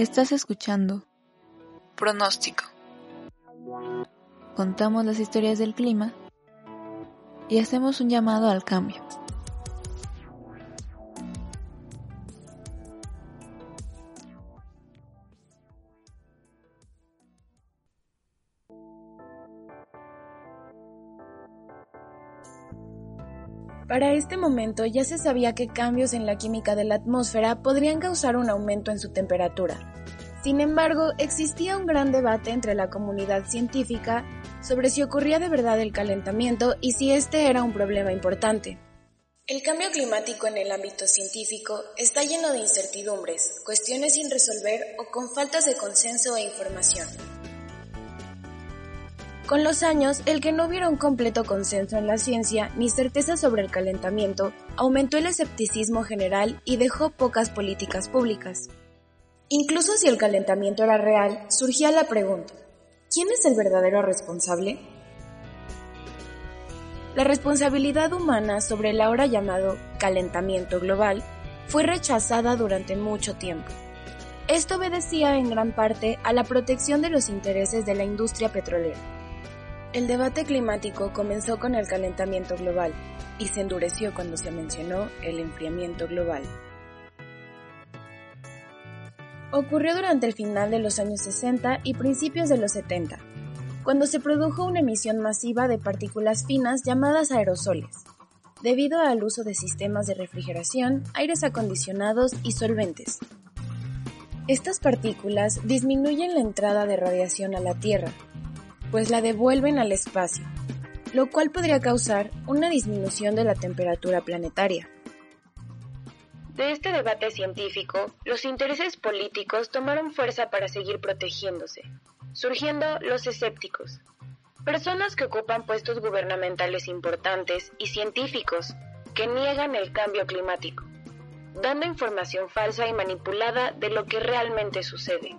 Estás escuchando Pronóstico. Contamos las historias del clima y hacemos un llamado al cambio. Para este momento ya se sabía que cambios en la química de la atmósfera podrían causar un aumento en su temperatura. Sin embargo, existía un gran debate entre la comunidad científica sobre si ocurría de verdad el calentamiento y si este era un problema importante. El cambio climático en el ámbito científico está lleno de incertidumbres, cuestiones sin resolver o con faltas de consenso e información. Con los años, el que no hubiera un completo consenso en la ciencia ni certeza sobre el calentamiento aumentó el escepticismo general y dejó pocas políticas públicas. Incluso si el calentamiento era real, surgía la pregunta, ¿quién es el verdadero responsable? La responsabilidad humana sobre el ahora llamado calentamiento global fue rechazada durante mucho tiempo. Esto obedecía en gran parte a la protección de los intereses de la industria petrolera. El debate climático comenzó con el calentamiento global y se endureció cuando se mencionó el enfriamiento global. Ocurrió durante el final de los años 60 y principios de los 70, cuando se produjo una emisión masiva de partículas finas llamadas aerosoles, debido al uso de sistemas de refrigeración, aires acondicionados y solventes. Estas partículas disminuyen la entrada de radiación a la Tierra, pues la devuelven al espacio, lo cual podría causar una disminución de la temperatura planetaria. De este debate científico, los intereses políticos tomaron fuerza para seguir protegiéndose, surgiendo los escépticos, personas que ocupan puestos gubernamentales importantes y científicos que niegan el cambio climático, dando información falsa y manipulada de lo que realmente sucede.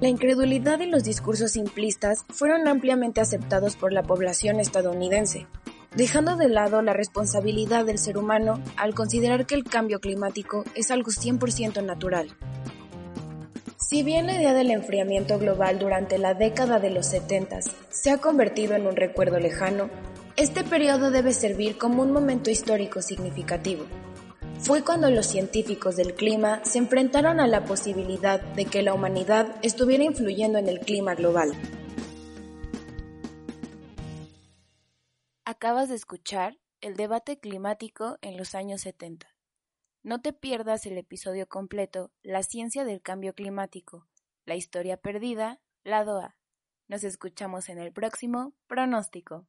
La incredulidad y los discursos simplistas fueron ampliamente aceptados por la población estadounidense, dejando de lado la responsabilidad del ser humano al considerar que el cambio climático es algo 100% natural. Si bien la idea del enfriamiento global durante la década de los 70 se ha convertido en un recuerdo lejano, este periodo debe servir como un momento histórico significativo fue cuando los científicos del clima se enfrentaron a la posibilidad de que la humanidad estuviera influyendo en el clima global. Acabas de escuchar el debate climático en los años 70. No te pierdas el episodio completo La ciencia del cambio climático, la historia perdida, lado A. Nos escuchamos en el próximo pronóstico.